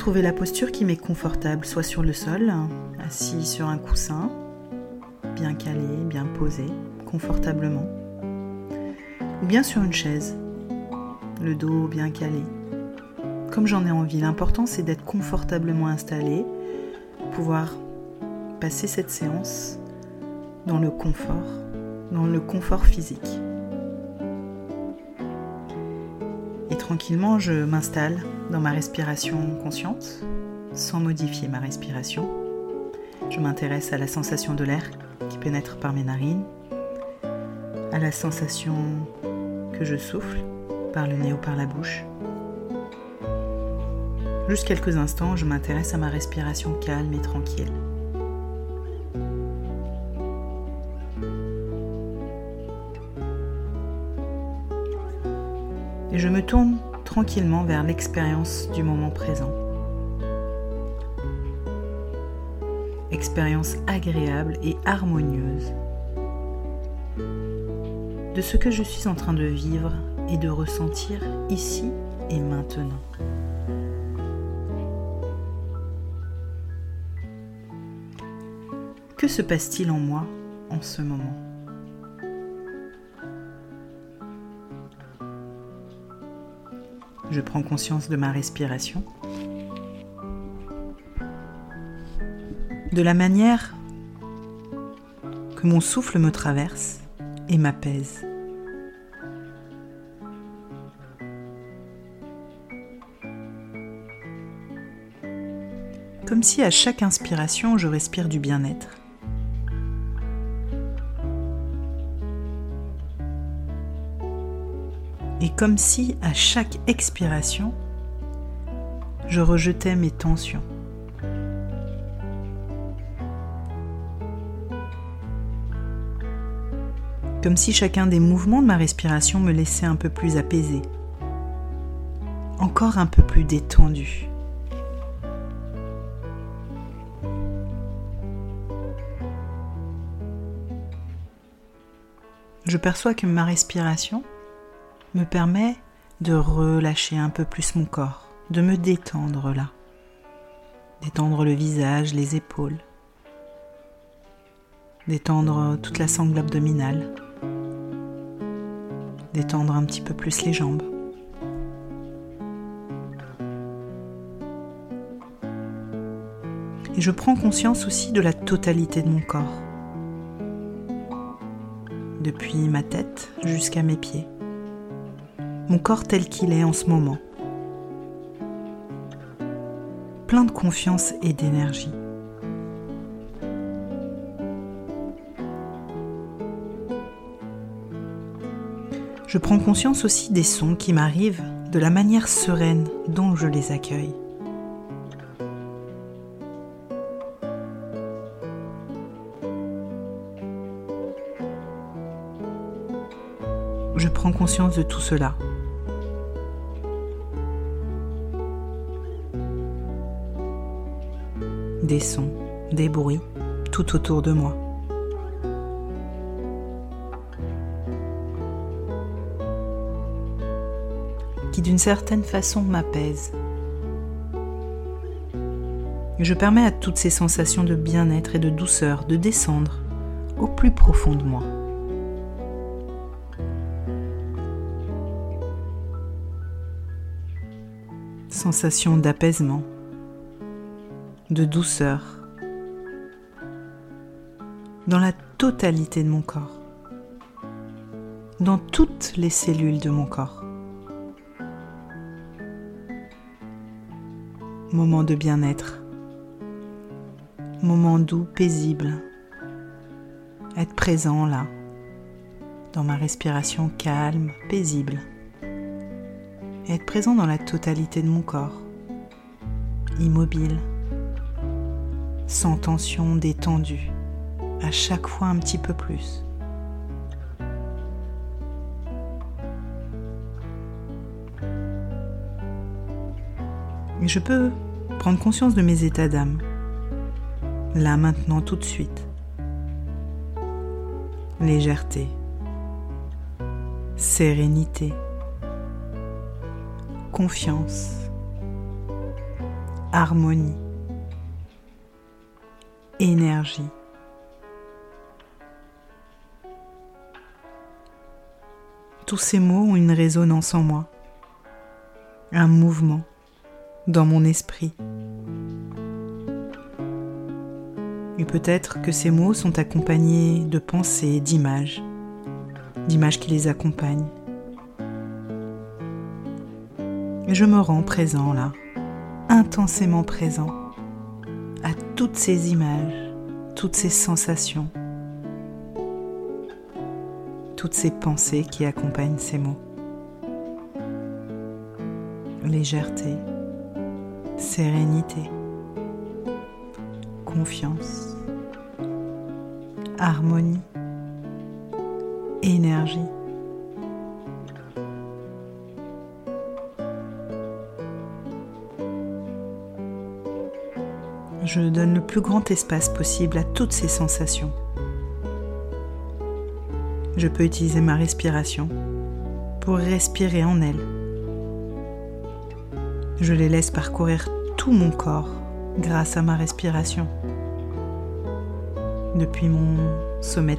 Trouver la posture qui m'est confortable, soit sur le sol, assis sur un coussin, bien calé, bien posé, confortablement, ou bien sur une chaise, le dos bien calé. Comme j'en ai envie, l'important c'est d'être confortablement installé, pouvoir passer cette séance dans le confort, dans le confort physique. Et tranquillement, je m'installe dans ma respiration consciente, sans modifier ma respiration. Je m'intéresse à la sensation de l'air qui pénètre par mes narines, à la sensation que je souffle par le nez ou par la bouche. Juste quelques instants, je m'intéresse à ma respiration calme et tranquille. Et je me tourne tranquillement vers l'expérience du moment présent. Expérience agréable et harmonieuse de ce que je suis en train de vivre et de ressentir ici et maintenant. Que se passe-t-il en moi en ce moment? Je prends conscience de ma respiration, de la manière que mon souffle me traverse et m'apaise. Comme si à chaque inspiration je respire du bien-être. Et comme si à chaque expiration, je rejetais mes tensions. Comme si chacun des mouvements de ma respiration me laissait un peu plus apaisé, encore un peu plus détendu. Je perçois que ma respiration me permet de relâcher un peu plus mon corps, de me détendre là. Détendre le visage, les épaules. Détendre toute la sangle abdominale. Détendre un petit peu plus les jambes. Et je prends conscience aussi de la totalité de mon corps. Depuis ma tête jusqu'à mes pieds mon corps tel qu'il est en ce moment. Plein de confiance et d'énergie. Je prends conscience aussi des sons qui m'arrivent, de la manière sereine dont je les accueille. Je prends conscience de tout cela des sons, des bruits tout autour de moi. qui d'une certaine façon m'apaisent. Je permets à toutes ces sensations de bien-être et de douceur de descendre au plus profond de moi. Sensation d'apaisement, de douceur dans la totalité de mon corps, dans toutes les cellules de mon corps. Moment de bien-être, moment doux, paisible, être présent là, dans ma respiration calme, paisible, être présent dans la totalité de mon corps, immobile, sans tension, détendu, à chaque fois un petit peu plus. Je peux prendre conscience de mes états d'âme, là maintenant tout de suite. Légèreté, sérénité, confiance, harmonie, énergie. Tous ces mots ont une résonance en moi, un mouvement dans mon esprit. Et peut-être que ces mots sont accompagnés de pensées, d'images, d'images qui les accompagnent. Je me rends présent là, intensément présent toutes ces images, toutes ces sensations, toutes ces pensées qui accompagnent ces mots. Légèreté, sérénité, confiance, harmonie, énergie. Je donne le plus grand espace possible à toutes ces sensations. Je peux utiliser ma respiration pour respirer en elles. Je les laisse parcourir tout mon corps grâce à ma respiration. Depuis mon sommet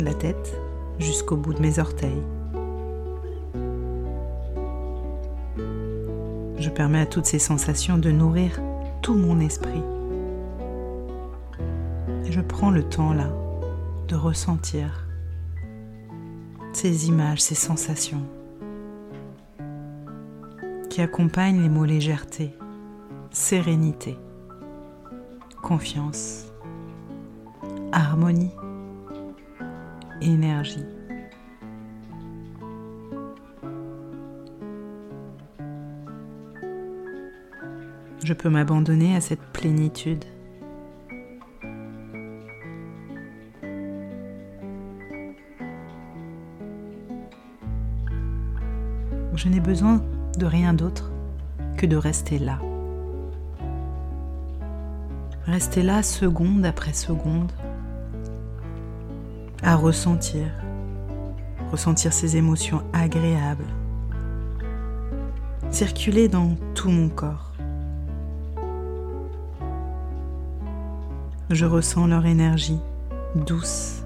de la tête jusqu'au bout de mes orteils. Je permets à toutes ces sensations de nourrir tout mon esprit je prends le temps là de ressentir ces images, ces sensations qui accompagnent les mots légèreté, sérénité, confiance, harmonie, énergie. Je peux m'abandonner à cette plénitude je n'ai besoin de rien d'autre que de rester là. Rester là seconde après seconde, à ressentir, ressentir ces émotions agréables, circuler dans tout mon corps. Je ressens leur énergie douce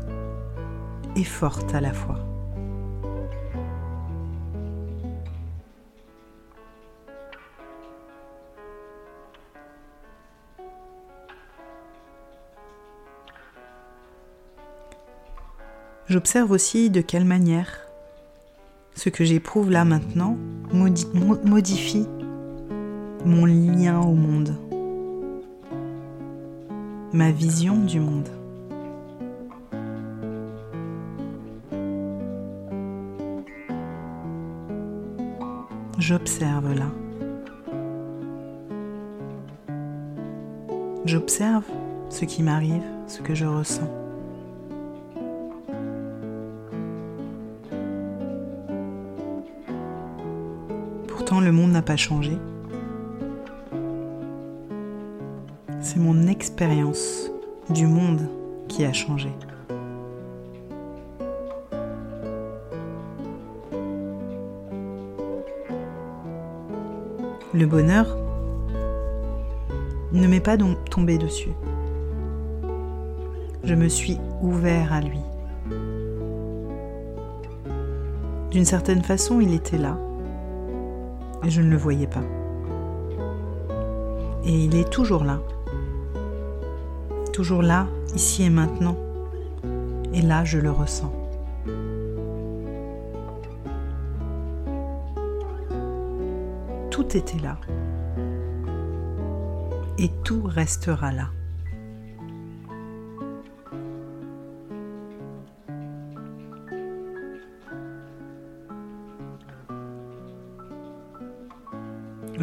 et forte à la fois. J'observe aussi de quelle manière ce que j'éprouve là maintenant modifie mon lien au monde, ma vision du monde. J'observe là. J'observe ce qui m'arrive, ce que je ressens. Le monde n'a pas changé. C'est mon expérience du monde qui a changé. Le bonheur ne m'est pas tombé dessus. Je me suis ouvert à lui. D'une certaine façon, il était là et je ne le voyais pas. Et il est toujours là, toujours là, ici et maintenant. Et là, je le ressens. Tout était là. Et tout restera là.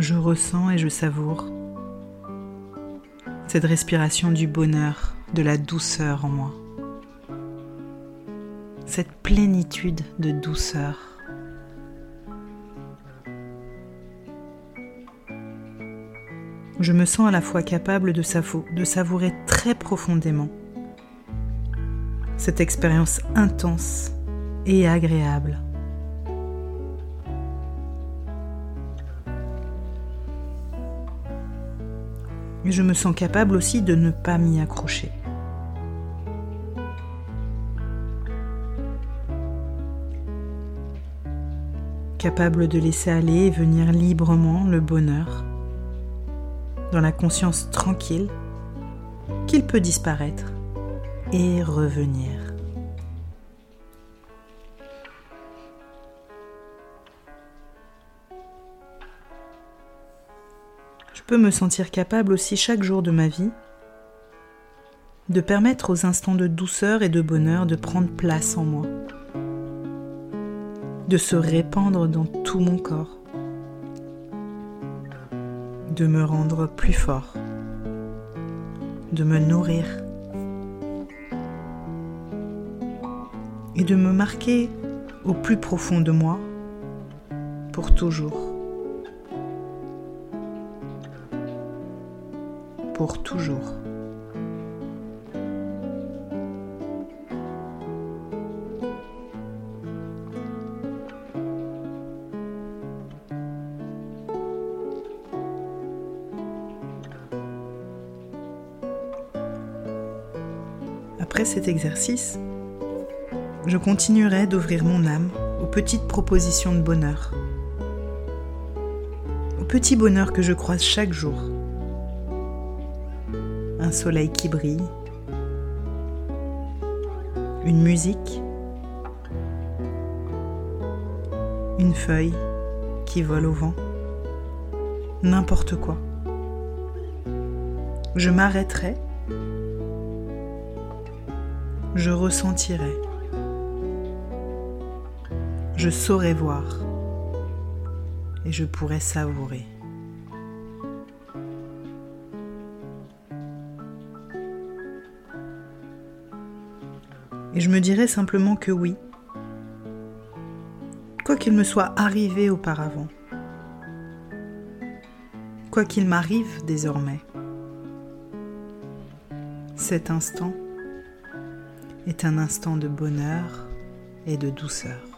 Je ressens et je savoure cette respiration du bonheur, de la douceur en moi. Cette plénitude de douceur. Je me sens à la fois capable de, savourer très profondément cette expérience intense et agréable mais je me sens capable aussi de ne pas m'y accrocher. Capable de laisser aller et venir librement le bonheur, dans la conscience tranquille qu'il peut disparaître et revenir. Peux me sentir capable aussi chaque jour de ma vie de permettre aux instants de douceur et de bonheur de prendre place en moi, de se répandre dans tout mon corps, de me rendre plus fort, de me nourrir et de me marquer au plus profond de moi pour toujours. Pour toujours. Après cet exercice, je continuerai d'ouvrir mon âme aux petites propositions de bonheur, au petit bonheur que je croise chaque jour soleil qui brille, une musique, une feuille qui vole au vent, n'importe quoi. Je m'arrêterai, je ressentirai, je saurai voir. Et je pourrai savourer. Et je me dirais simplement que oui, quoi qu'il me soit arrivé auparavant, quoi qu'il m'arrive désormais, cet instant est un instant de bonheur et de douceur.